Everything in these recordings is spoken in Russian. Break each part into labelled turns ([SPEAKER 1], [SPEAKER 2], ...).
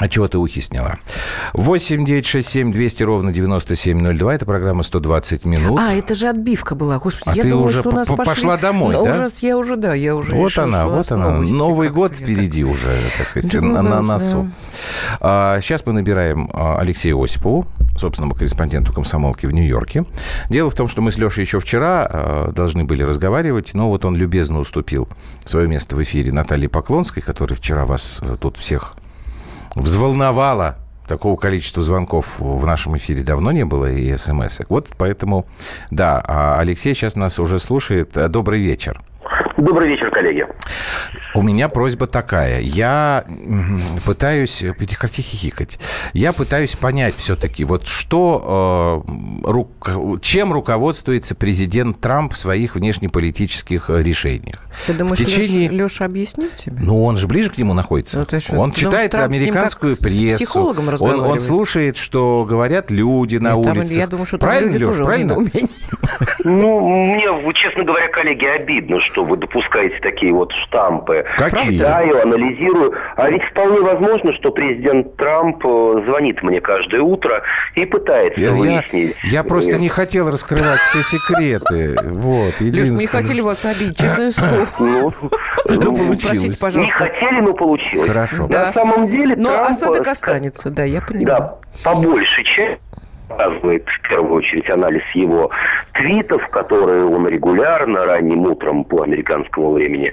[SPEAKER 1] А чего ты ухи сняла? 8 9 6 7 200 ровно 9702. Это программа 120 минут.
[SPEAKER 2] А, это же отбивка была. Господи,
[SPEAKER 1] а
[SPEAKER 2] я
[SPEAKER 1] ты
[SPEAKER 2] думала,
[SPEAKER 1] уже
[SPEAKER 2] что у нас пошли...
[SPEAKER 1] пошла домой, да?
[SPEAKER 2] Ужас, я уже, да, я уже
[SPEAKER 1] Вот
[SPEAKER 2] решила,
[SPEAKER 1] она, вот она.
[SPEAKER 2] новости,
[SPEAKER 1] Новый год впереди уже, так сказать, на, на носу. А, сейчас мы набираем а, Алексея Осипову, собственному корреспонденту комсомолки в Нью-Йорке. Дело в том, что мы с Лешей еще вчера а, должны были разговаривать, но вот он любезно уступил свое место в эфире Наталье Поклонской, которая вчера вас а, тут всех взволновало. Такого количества звонков в нашем эфире давно не было и смс. -ок. Вот поэтому, да, а Алексей сейчас нас уже слушает. Добрый вечер.
[SPEAKER 3] Добрый вечер, коллеги.
[SPEAKER 1] У меня просьба такая. Я пытаюсь... Прекрати хихикать. Я пытаюсь понять все-таки, вот что... Э, ру, чем руководствуется президент Трамп в своих внешнеполитических решениях.
[SPEAKER 2] Ты думаешь, в течение... Леша, Леша объяснит тебе?
[SPEAKER 1] Ну, он же ближе к нему находится. Ну, что, он читает американскую прессу. Он, он слушает, что говорят люди на
[SPEAKER 2] Нет,
[SPEAKER 1] улице.
[SPEAKER 2] Я думаю, что
[SPEAKER 1] правильно,
[SPEAKER 2] люди
[SPEAKER 1] Леш,
[SPEAKER 2] тоже
[SPEAKER 1] правильно?
[SPEAKER 3] Ну, мне, честно говоря, коллеги, обидно, что вы допускаете такие вот штампы.
[SPEAKER 1] Какие?
[SPEAKER 3] Читаю, анализирую. А ведь вполне возможно, что президент Трамп э, звонит мне каждое утро и пытается
[SPEAKER 1] я,
[SPEAKER 3] выяснить.
[SPEAKER 1] Я, я просто не хотел раскрывать все секреты. Вот,
[SPEAKER 2] Леш, мы не хотели вас обидеть, честное слово.
[SPEAKER 3] Ну,
[SPEAKER 1] ну, получилось.
[SPEAKER 3] Не хотели, но получилось.
[SPEAKER 1] Хорошо.
[SPEAKER 3] На самом деле
[SPEAKER 2] Но
[SPEAKER 3] Трамп...
[SPEAKER 2] осадок останется, да, я понимаю.
[SPEAKER 3] Да, по большей части показывает в первую очередь анализ его твитов, которые он регулярно ранним утром по американскому времени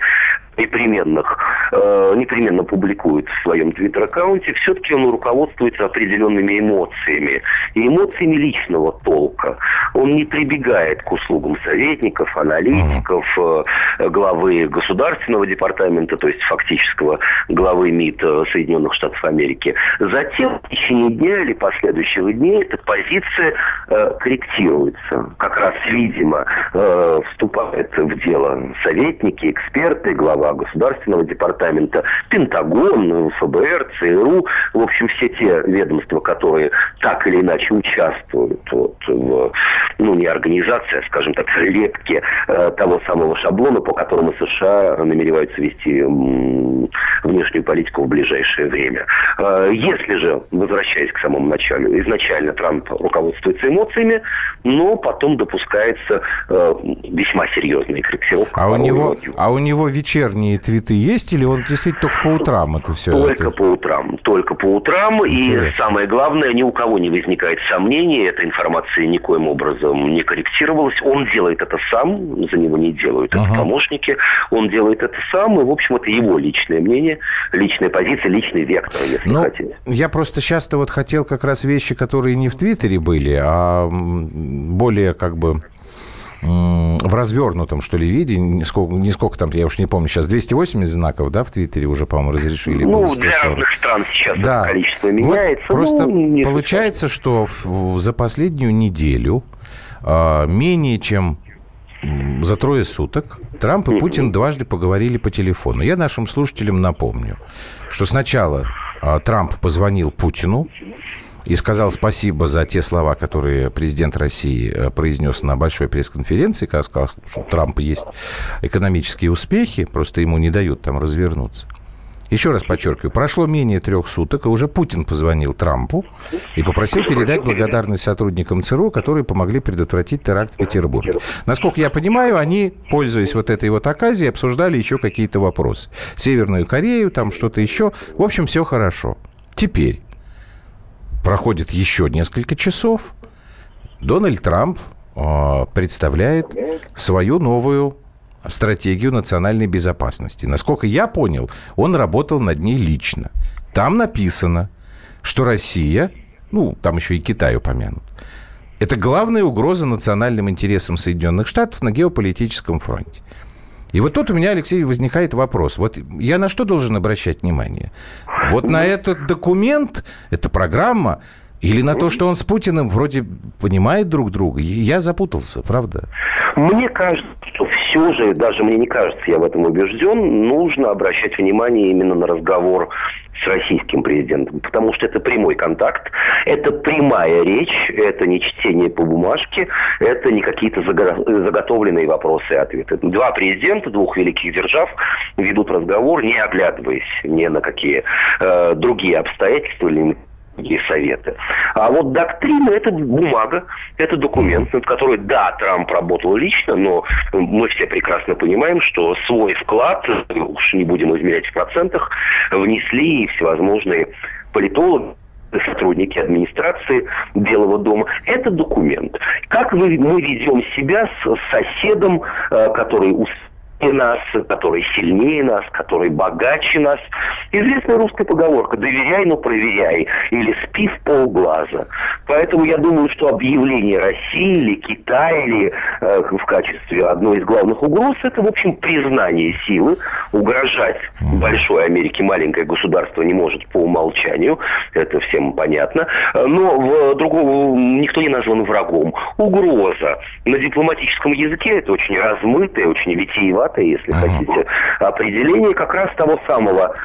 [SPEAKER 3] непременных, э, непременно публикует в своем твиттер-аккаунте, все-таки он руководствуется определенными эмоциями. И эмоциями личного толка. Он не прибегает к услугам советников, аналитиков, э, главы Государственного департамента, то есть фактического главы МИД э, Соединенных Штатов Америки. Затем в течение дня или последующих дней эта позиция э, корректируется. Как раз, видимо, э, вступают в дело советники, эксперты, глава глава Государственного департамента, Пентагон, ФБР, ЦРУ, в общем, все те ведомства, которые так или иначе участвуют вот, в, ну, не организации, а, скажем так, лепке э, того самого шаблона, по которому США намереваются вести внешнюю политику в ближайшее время. Э, если же, возвращаясь к самому началу, изначально Трамп руководствуется эмоциями, но потом допускается э, весьма серьезная корректировка.
[SPEAKER 1] А у, него, а у него вечерние твиты есть, или он действительно только по утрам это все?
[SPEAKER 3] Только
[SPEAKER 1] это...
[SPEAKER 3] по утрам. Только по утрам. Интересно. И самое главное, ни у кого не возникает сомнений, эта информация никоим образом не корректировалась. Он делает это сам, за него не делают это ага. помощники. Он делает это сам, и, в общем, это его личное мнение, личная позиция, личный вектор, если ну, хотите.
[SPEAKER 1] Я просто часто вот хотел как раз вещи, которые не в Твиттере были, а более как бы в развернутом, что ли, виде, не сколько, не сколько там, я уж не помню, сейчас 280 знаков, да, в Твиттере уже, по-моему, разрешили.
[SPEAKER 3] Ну, для разных стран сейчас да. количество меняется.
[SPEAKER 1] Вот просто
[SPEAKER 3] ну,
[SPEAKER 1] получается, что в, за последнюю неделю э, менее чем за трое суток Трамп и Путин дважды поговорили по телефону. Я нашим слушателям напомню, что сначала э, Трамп позвонил Путину, и сказал спасибо за те слова, которые президент России э, произнес на большой пресс-конференции, когда сказал, что у Трампа есть экономические успехи, просто ему не дают там развернуться. Еще раз подчеркиваю, прошло менее трех суток, и уже Путин позвонил Трампу и попросил передать благодарность сотрудникам ЦРУ, которые помогли предотвратить теракт в Петербурге. Насколько я понимаю, они, пользуясь вот этой вот оказией, обсуждали еще какие-то вопросы. Северную Корею, там что-то еще. В общем, все хорошо. Теперь проходит еще несколько часов, Дональд Трамп э, представляет свою новую стратегию национальной безопасности. Насколько я понял, он работал над ней лично. Там написано, что Россия, ну, там еще и Китай упомянут, это главная угроза национальным интересам Соединенных Штатов на геополитическом фронте. И вот тут у меня, Алексей, возникает вопрос. Вот я на что должен обращать внимание? Вот на этот документ, эта программа, или на то, что он с Путиным вроде понимает друг друга? Я запутался, правда?
[SPEAKER 3] Мне кажется, что все же, даже мне не кажется, я в этом убежден, нужно обращать внимание именно на разговор с российским президентом, потому что это прямой контакт, это прямая речь, это не чтение по бумажке, это не какие-то заготовленные вопросы и ответы. Два президента двух великих держав ведут разговор, не оглядываясь ни на какие э, другие обстоятельства или и советы. А вот доктрина – это бумага, это документ, над которой, да, Трамп работал лично, но мы все прекрасно понимаем, что свой вклад, уж не будем измерять в процентах, внесли и всевозможные политологи, сотрудники администрации Белого дома. Это документ. Как мы, ведем себя с соседом, э, который нас, который сильнее нас, который богаче нас. Известная русская поговорка «доверяй, но проверяй» или «спи в полглаза». Поэтому я думаю, что объявление России или Китая или э, в качестве одной из главных угроз это, в общем, признание силы. Угрожать большой Америке маленькое государство не может по умолчанию. Это всем понятно. Но в другого никто не назван врагом. Угроза на дипломатическом языке это очень размытая, очень витиеватая формата, если ага. хотите, определение как раз того самого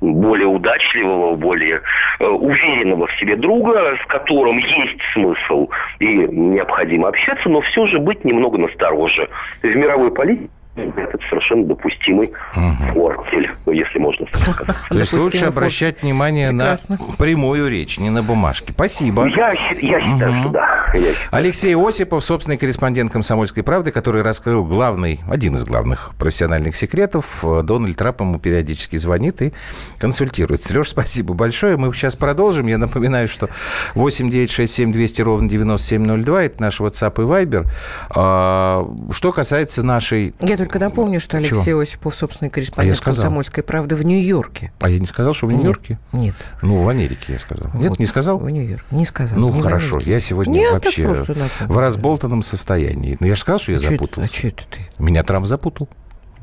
[SPEAKER 3] более удачливого, более э, уверенного в себе друга, с которым есть смысл и необходимо общаться, но все же быть немного настороже. В мировой политике это совершенно допустимый угу. фортель, если можно сказать.
[SPEAKER 1] То есть лучше обращать внимание на прямую речь, не на бумажке. Спасибо.
[SPEAKER 3] Я, я считаю, что да.
[SPEAKER 1] Алексей Осипов, собственный корреспондент «Комсомольской правды», который раскрыл главный, один из главных профессиональных секретов. Дональд Трамп ему периодически звонит и консультируется. Леш, спасибо большое. Мы сейчас продолжим. Я напоминаю, что 8 9 6 7 200 ровно 9702 – это наш WhatsApp и Viber. А, что касается нашей...
[SPEAKER 2] Я только напомню, что Алексей Чего? Осипов, собственный корреспондент а «Комсомольской правды» в Нью-Йорке.
[SPEAKER 1] А я не сказал, что в Нью-Йорке?
[SPEAKER 2] Нет.
[SPEAKER 1] Ну, в Америке я сказал. Нет, вот, не сказал?
[SPEAKER 2] В Нью-Йорке. Не сказал.
[SPEAKER 1] Ну, не хорошо. Я сегодня Нет, вообще в разболтанном состоянии. Ну, я же сказал, что я а запутался.
[SPEAKER 2] А что это ты?
[SPEAKER 1] Меня Трамп запутал.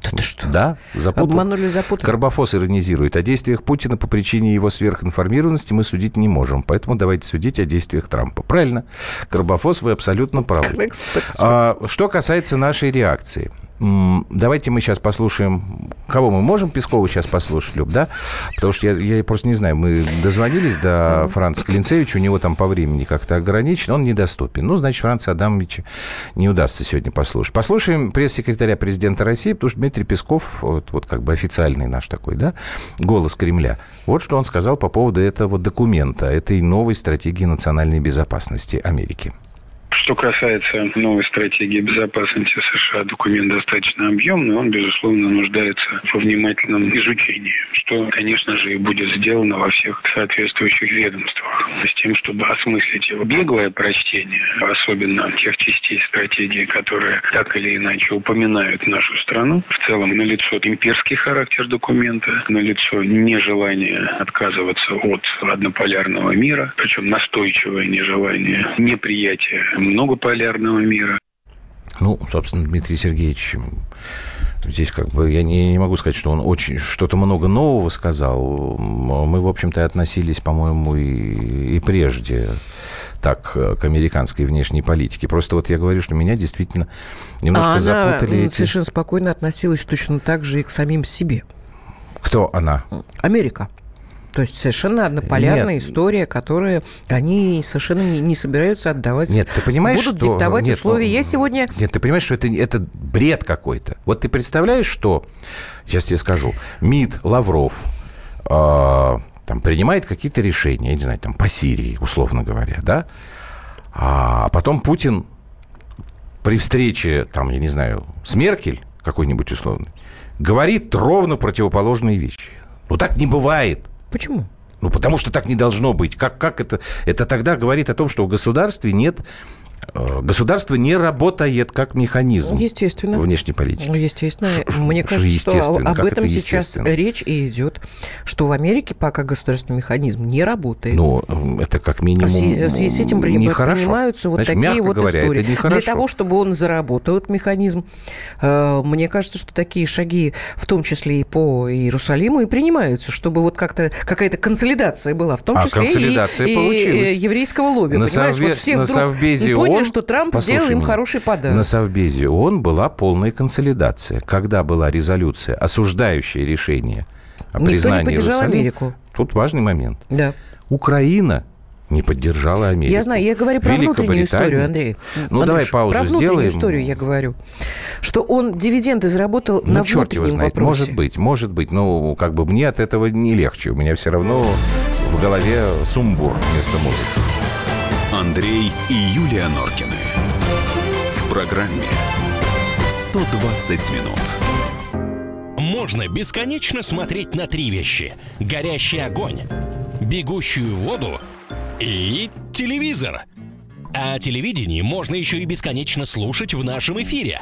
[SPEAKER 2] Да ты что?
[SPEAKER 1] Да, запутал.
[SPEAKER 2] Обманули, запутали.
[SPEAKER 1] Карбофос иронизирует. О действиях Путина по причине его сверхинформированности мы судить не можем. Поэтому давайте судить о действиях Трампа. Правильно. Карбофос, вы абсолютно правы. А, что касается нашей реакции. Давайте мы сейчас послушаем... Кого мы можем Пескова сейчас послушать, Люб, да? Потому что я, я просто не знаю, мы дозвонились до Франца Клинцевича, у него там по времени как-то ограничено, он недоступен. Ну, значит, Франца Адамовича не удастся сегодня послушать. Послушаем пресс-секретаря президента России, потому что Дмитрий Песков, вот, вот как бы официальный наш такой, да, голос Кремля. Вот что он сказал по поводу этого документа, этой новой стратегии национальной безопасности Америки.
[SPEAKER 4] Что касается новой стратегии безопасности США, документ достаточно объемный, он, безусловно, нуждается во внимательном изучении, что, конечно же, и будет сделано во всех соответствующих ведомствах, с тем, чтобы осмыслить его беглое прочтение, особенно тех частей стратегии, которые так или иначе упоминают нашу страну. В целом, налицо имперский характер документа, налицо нежелание отказываться от однополярного мира, причем настойчивое нежелание, неприятие многополярного мира.
[SPEAKER 1] Ну, собственно, Дмитрий Сергеевич Здесь как бы я не, не могу сказать, что он очень что-то много нового сказал. Мы, в общем-то, относились, по-моему, и, и прежде так к американской внешней политике. Просто вот я говорю, что меня действительно немножко а запутали
[SPEAKER 2] она
[SPEAKER 1] эти...
[SPEAKER 2] совершенно спокойно относилась точно так же и к самим себе.
[SPEAKER 1] Кто она?
[SPEAKER 2] Америка. То есть совершенно однополярная Нет. история, которую они совершенно не, не собираются отдавать.
[SPEAKER 1] Нет, ты понимаешь,
[SPEAKER 2] Будут
[SPEAKER 1] что...
[SPEAKER 2] диктовать
[SPEAKER 1] Нет,
[SPEAKER 2] условия. Ну, Я сегодня...
[SPEAKER 1] Нет, ты понимаешь, что это, это бред какой-то. Вот ты представляешь, что... Сейчас тебе скажу. МИД, Лавров, э, там, принимает какие-то решения, я не знаю, там, по Сирии, условно говоря, да? А потом Путин при встрече, там, я не знаю, с Меркель какой-нибудь условный, говорит ровно противоположные вещи. Ну, так не бывает.
[SPEAKER 2] Почему?
[SPEAKER 1] Ну, потому что так не должно быть. Как, как это? Это тогда говорит о том, что в государстве нет государство не работает как механизм
[SPEAKER 2] естественно.
[SPEAKER 1] внешней политики.
[SPEAKER 2] Ну, естественно. Ш- Мне кажется, естественно? что об этом сейчас речь и идет, что в Америке пока государственный механизм не работает.
[SPEAKER 1] Ну, это как минимум В
[SPEAKER 2] связи с этим принимаются вот
[SPEAKER 1] Значит,
[SPEAKER 2] такие вот
[SPEAKER 1] говоря,
[SPEAKER 2] истории.
[SPEAKER 1] Это нехорошо.
[SPEAKER 2] Для того, чтобы он заработал, этот механизм, э, мне кажется, что такие шаги, в том числе и по Иерусалиму, и принимаются, чтобы вот как-то какая-то консолидация была, в том
[SPEAKER 1] а
[SPEAKER 2] числе и, и еврейского лобби.
[SPEAKER 1] На, совбез,
[SPEAKER 2] вот
[SPEAKER 1] на Совбезе
[SPEAKER 2] поняли,
[SPEAKER 1] он-
[SPEAKER 2] что Трамп сделал им
[SPEAKER 1] меня,
[SPEAKER 2] хороший подарок.
[SPEAKER 1] На Совбезе ООН была полная консолидация. Когда была резолюция, осуждающая решение о
[SPEAKER 2] Никто
[SPEAKER 1] признании Иерусалима,
[SPEAKER 2] Америку.
[SPEAKER 1] Тут важный момент.
[SPEAKER 2] Да.
[SPEAKER 1] Украина не поддержала Америку.
[SPEAKER 2] Я знаю, я говорю про внутреннюю историю, Андрей.
[SPEAKER 1] Ну,
[SPEAKER 2] Андрюш,
[SPEAKER 1] давай паузу
[SPEAKER 2] Про внутреннюю
[SPEAKER 1] сделаем.
[SPEAKER 2] историю я говорю. Что он дивиденды заработал
[SPEAKER 1] Ну,
[SPEAKER 2] на
[SPEAKER 1] черт его знает.
[SPEAKER 2] вопросе.
[SPEAKER 1] Может быть, может быть. Но как бы мне от этого не легче. У меня все равно в голове сумбур вместо музыки.
[SPEAKER 5] Андрей и Юлия Норкины. В программе 120 минут.
[SPEAKER 6] Можно бесконечно смотреть на три вещи. Горящий огонь, бегущую воду и телевизор. А телевидение можно еще и бесконечно слушать в нашем эфире.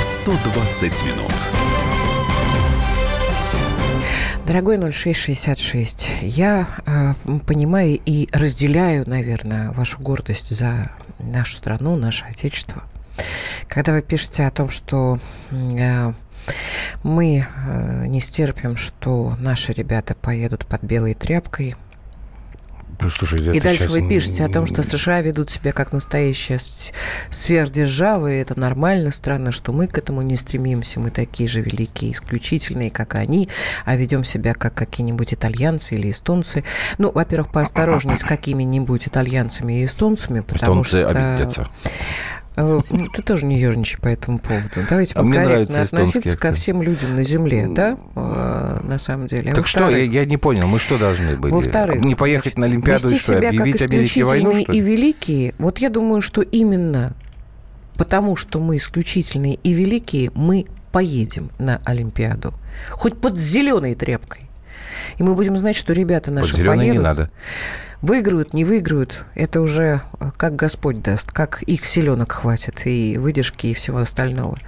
[SPEAKER 5] 120 минут.
[SPEAKER 2] Дорогой 0666, я э, понимаю и разделяю, наверное, вашу гордость за нашу страну, наше Отечество. Когда вы пишете о том, что э, мы э, не стерпим, что наши ребята поедут под белой тряпкой,
[SPEAKER 1] Ну, слушай,
[SPEAKER 2] и дальше
[SPEAKER 1] щас
[SPEAKER 2] вы пишете о том, что США ведут себя как настоящая сверхдержава, и это нормально, странно, что мы к этому не стремимся, мы такие же великие, исключительные, как они, а ведем себя как какие-нибудь итальянцы или эстонцы. Ну, во-первых, поосторожней с какими-нибудь итальянцами и эстонцами, потому
[SPEAKER 1] Эстонцы
[SPEAKER 2] что...
[SPEAKER 1] обидятся.
[SPEAKER 2] Э, ну, Ты тоже не ерничай по этому поводу. Давайте
[SPEAKER 1] А мне нравится
[SPEAKER 2] относиться ко всем людям на Земле, да, э, на самом деле. А
[SPEAKER 1] Так что, я, я не понял, мы что должны были?
[SPEAKER 2] во-вторых,
[SPEAKER 1] не поехать на Олимпиаду и что,
[SPEAKER 2] себя
[SPEAKER 1] объявить
[SPEAKER 2] как
[SPEAKER 1] Америке войну, что
[SPEAKER 2] и
[SPEAKER 1] ли?
[SPEAKER 2] великие. Вот я думаю, что именно потому, что мы исключительные и великие, мы поедем на Олимпиаду. Хоть под зеленой тряпкой. И мы будем знать, что ребята наши
[SPEAKER 1] зеленый
[SPEAKER 2] поедут.
[SPEAKER 1] не надо.
[SPEAKER 2] Выиграют, не выиграют, это уже э, как Господь даст, как их селенок хватит, и выдержки, и всего остального.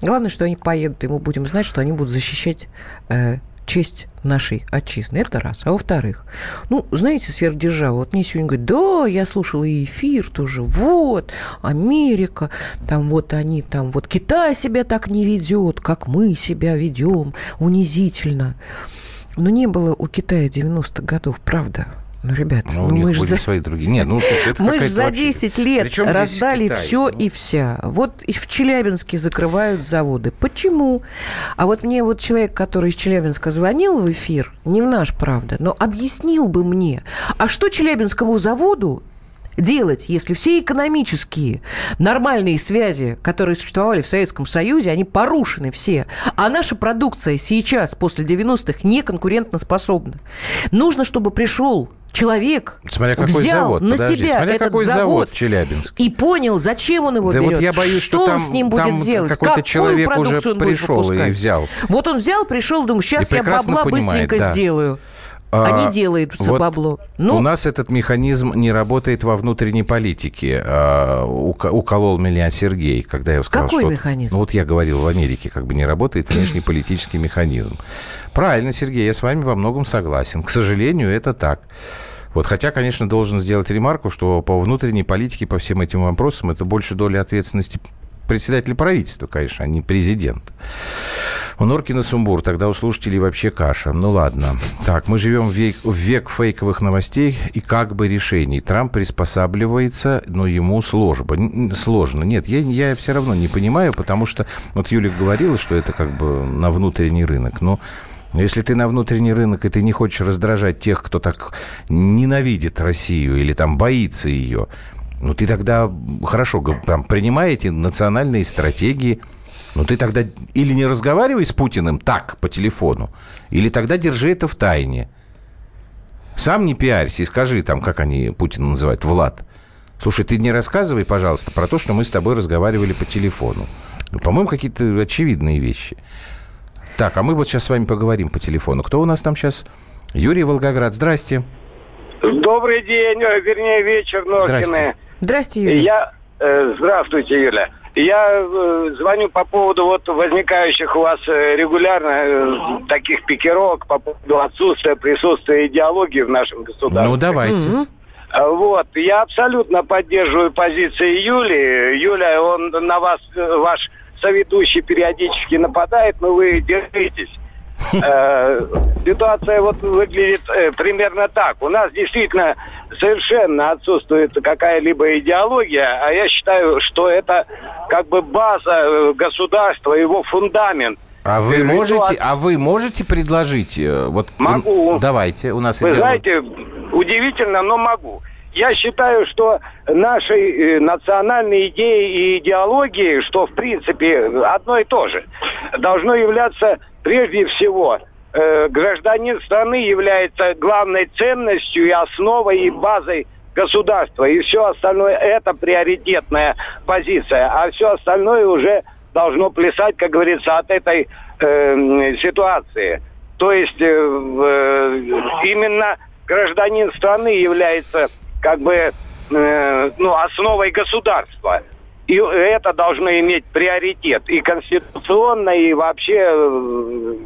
[SPEAKER 2] Главное, что они поедут, и мы будем знать, что они будут защищать э, честь нашей отчизны. Это раз. А во-вторых, ну, знаете, сверхдержава, вот мне сегодня говорят, да, я слушала и эфир тоже, вот, Америка, там вот они, там вот Китай себя так не ведет, как мы себя ведем, унизительно. Но не было у Китая 90-х годов, правда. Ну, ребят,
[SPEAKER 1] Ну,
[SPEAKER 2] ну,
[SPEAKER 1] у них
[SPEAKER 2] мы же за...
[SPEAKER 1] свои другие. Нет, ну, слушай, это
[SPEAKER 2] Мы же за
[SPEAKER 1] вообще-
[SPEAKER 2] 10 лет
[SPEAKER 1] Причем здесь
[SPEAKER 2] раздали все
[SPEAKER 1] Ну,
[SPEAKER 2] и вся. Вот и в Челябинске закрывают заводы. Почему? А вот мне вот человек, который из Челябинска звонил в эфир, не в наш, правда, но объяснил бы мне, а что Челябинскому заводу делать, если все экономические нормальные связи, которые существовали в Советском Союзе, они порушены все, а наша продукция сейчас, после 90-х, не конкурентоспособна. Нужно, чтобы пришел человек,
[SPEAKER 1] Смотря какой
[SPEAKER 2] взял
[SPEAKER 1] завод,
[SPEAKER 2] на
[SPEAKER 1] подожди,
[SPEAKER 2] себя
[SPEAKER 1] смотря
[SPEAKER 2] этот
[SPEAKER 1] какой завод Челябинске.
[SPEAKER 2] и понял, зачем он его
[SPEAKER 1] Да
[SPEAKER 2] берет.
[SPEAKER 1] вот я боюсь, что там-
[SPEAKER 2] он с ним будет
[SPEAKER 1] там
[SPEAKER 2] делать,
[SPEAKER 1] какой-то
[SPEAKER 2] какую
[SPEAKER 1] человек уже пришел и взял.
[SPEAKER 2] Вот он взял, пришел, думаю, сейчас я бабла
[SPEAKER 1] понимает,
[SPEAKER 2] быстренько
[SPEAKER 1] да.
[SPEAKER 2] сделаю. А, не делает за
[SPEAKER 1] вот
[SPEAKER 2] бабло. Ну,
[SPEAKER 1] у нас этот механизм не работает во внутренней политике. А, уколол меня Сергей, когда я сказал,
[SPEAKER 2] Какой
[SPEAKER 1] что...
[SPEAKER 2] механизм?
[SPEAKER 1] Ну, вот я говорил, в Америке как бы не работает внешний политический механизм. Правильно, Сергей, я с вами во многом согласен. К сожалению, это так. Вот, хотя, конечно, должен сделать ремарку, что по внутренней политике, по всем этим вопросам, это больше доля ответственности председателя правительства, конечно, а не президента. У Норкина сумбур, тогда у слушателей вообще каша. Ну ладно. Так, мы живем в век, в век фейковых новостей и как бы решений. Трамп приспосабливается, но ему сложно. Сложно. Нет, я, я все равно не понимаю, потому что вот Юля говорила, что это как бы на внутренний рынок. Но если ты на внутренний рынок, и ты не хочешь раздражать тех, кто так ненавидит Россию или там боится ее, ну ты тогда, хорошо, там, принимай эти национальные стратегии, ну ты тогда или не разговаривай с Путиным так, по телефону, или тогда держи это в тайне. Сам не пиарься и скажи там, как они Путина называют, Влад. Слушай, ты не рассказывай, пожалуйста, про то, что мы с тобой разговаривали по телефону. Ну, по-моему, какие-то очевидные вещи. Так, а мы вот сейчас с вами поговорим по телефону. Кто у нас там сейчас? Юрий Волгоград. Здрасте.
[SPEAKER 7] Добрый день, э, вернее вечер, Норкины.
[SPEAKER 1] Здрасте.
[SPEAKER 2] Здрасте, Юрий.
[SPEAKER 7] Я, Э, Здравствуйте, Юля. Я э, звоню по поводу вот возникающих у вас э, регулярно э, таких пикировок по поводу отсутствия присутствия идеологии в нашем государстве.
[SPEAKER 1] Ну, давайте.
[SPEAKER 7] А, Вот, я абсолютно поддерживаю позиции Юли. Юля, он на вас, ваш соведущий периодически нападает, но вы держитесь. Э, Ситуация вот выглядит э, примерно так. У нас действительно совершенно отсутствует какая-либо идеология, а я считаю, что это как бы база э, государства, его фундамент.
[SPEAKER 1] А вы можете, а вы можете предложить? Вот,
[SPEAKER 7] Могу.
[SPEAKER 1] Давайте, у нас
[SPEAKER 7] Вы
[SPEAKER 1] идея-
[SPEAKER 7] знаете, удивительно, но могу. Я считаю, что нашей э, национальной идеей и идеологией, что в принципе одно и то же, должно являться прежде всего э, гражданин страны является главной ценностью и основой и базой государства. И все остальное это приоритетная позиция. А все остальное уже должно плясать, как говорится, от этой э, ситуации. То есть э, э, именно гражданин страны является как бы э, ну, основой государства. И это должно иметь приоритет и конституционно, и вообще э,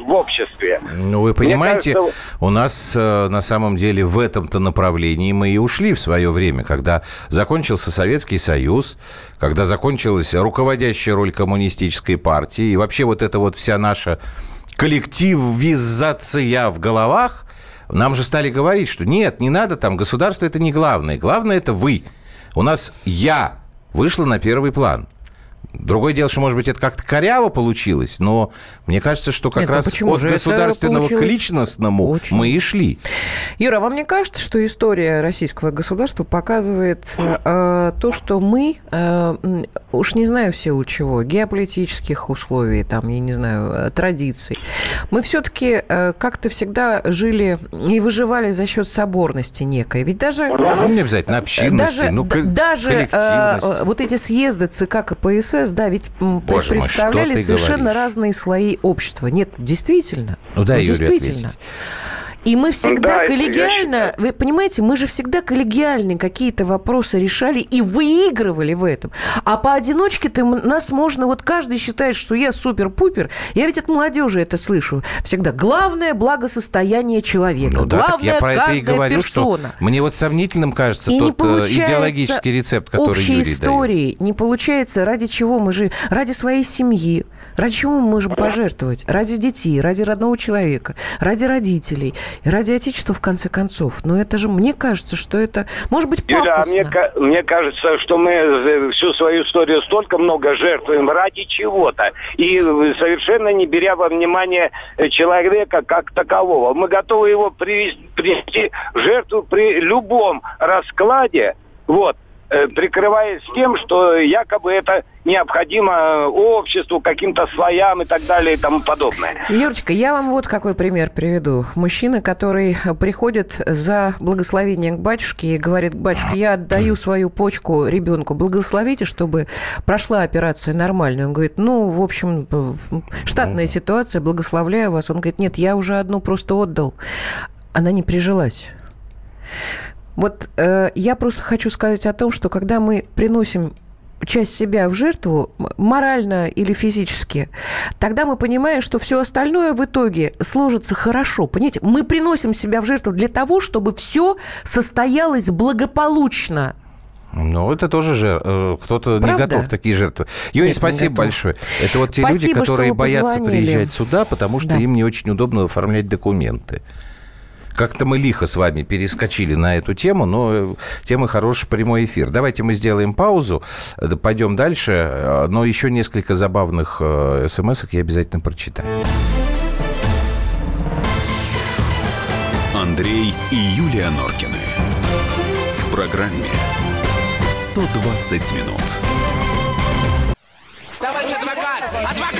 [SPEAKER 7] в обществе.
[SPEAKER 1] Ну, вы понимаете,
[SPEAKER 7] кажется,
[SPEAKER 1] у нас э, на самом деле в этом-то направлении мы и ушли в свое время, когда закончился Советский Союз, когда закончилась руководящая роль коммунистической партии, и вообще вот эта вот вся наша коллективизация в головах, нам же стали говорить, что нет, не надо там, государство это не главное, главное это вы. У нас я вышла на первый план. Другое дело, что, может быть, это как-то коряво получилось, но мне кажется, что как
[SPEAKER 2] Нет, ну
[SPEAKER 1] раз
[SPEAKER 2] почему
[SPEAKER 1] от
[SPEAKER 2] же?
[SPEAKER 1] Государственного к личностному
[SPEAKER 2] очень.
[SPEAKER 1] мы и шли.
[SPEAKER 2] Юра, вам не кажется, что история российского государства показывает э, то, что мы, э, уж не знаю в силу чего, геополитических условий, там, я не знаю, э, традиций, мы все-таки э, как-то всегда жили и выживали за счет соборности некой. Ведь даже...
[SPEAKER 1] Ну, не обязательно общинности,
[SPEAKER 2] Даже,
[SPEAKER 1] ну,
[SPEAKER 2] даже э, вот эти съезды ЦК КПСС, да, ведь
[SPEAKER 1] Боже мой,
[SPEAKER 2] представляли
[SPEAKER 1] ты
[SPEAKER 2] совершенно
[SPEAKER 1] говоришь?
[SPEAKER 2] разные слои общества. Нет, действительно.
[SPEAKER 1] Ну, дай Юре
[SPEAKER 2] действительно.
[SPEAKER 1] ответить.
[SPEAKER 2] И мы всегда
[SPEAKER 7] Да,
[SPEAKER 2] коллегиально, вы понимаете, мы же всегда коллегиально какие-то вопросы решали и выигрывали в этом. А поодиночке-то нас можно, вот каждый считает, что я супер-пупер. Я ведь от молодежи это слышу всегда. Главное благосостояние человека.
[SPEAKER 1] Ну да, так
[SPEAKER 2] Главное
[SPEAKER 1] я про это и
[SPEAKER 2] каждая
[SPEAKER 1] говорю,
[SPEAKER 2] персона.
[SPEAKER 1] что мне вот сомнительным кажется
[SPEAKER 2] И
[SPEAKER 1] тот э, идеологический рецепт, который
[SPEAKER 2] общей
[SPEAKER 1] Юрий дает.
[SPEAKER 2] истории не получается, ради чего мы же, ради своей семьи, ради чего мы можем пожертвовать? Ради детей, ради родного человека, ради родителей, ради отечества, в конце концов. Но это же, мне кажется, что это, может быть,
[SPEAKER 7] Юля, а
[SPEAKER 2] пафосно.
[SPEAKER 7] мне, мне кажется, что мы э, всю свою историю столько много жертвуем ради чего-то. И совершенно не беря во внимание э, человека как такового. Мы готовы его привести, принести в жертву при любом раскладе. Вот прикрываясь тем, что якобы это необходимо э, обществу, каким-то слоям и так далее и тому подобное.
[SPEAKER 2] Юрочка, я вам вот какой пример приведу. Мужчина, который приходит за благословением к батюшке и говорит, батюшка, я отдаю свою почку ребенку, благословите, чтобы прошла операция нормально. Он говорит, ну, в общем, э, штатная ситуация, благословляю вас. Он говорит, нет, я уже одну просто отдал. Она не прижилась. Вот э, я просто хочу сказать о том, что когда мы приносим часть себя в жертву, морально или физически, тогда мы понимаем, что все остальное в итоге сложится хорошо. Понимаете, мы приносим себя в жертву для того, чтобы все состоялось благополучно.
[SPEAKER 1] Ну, это тоже же э, кто-то не
[SPEAKER 2] Правда?
[SPEAKER 1] готов в такие жертвы. Юрий,
[SPEAKER 2] Нет, не
[SPEAKER 1] спасибо
[SPEAKER 2] готов.
[SPEAKER 1] большое. Это вот те люди,
[SPEAKER 2] Спасибо, что
[SPEAKER 1] которые боятся
[SPEAKER 2] позвонили.
[SPEAKER 1] приезжать сюда, потому что
[SPEAKER 2] Да.
[SPEAKER 1] им не очень удобно оформлять документы. Как-то мы лихо с вами перескочили на эту тему, но э, тема хороший прямой эфир. Давайте мы сделаем паузу, э, пойдем дальше, э, но еще несколько забавных смс я обязательно прочитаю.
[SPEAKER 5] Андрей и Юлия Норкины. В программе 120 минут.
[SPEAKER 8] Товарищ адвокат! Адвокат!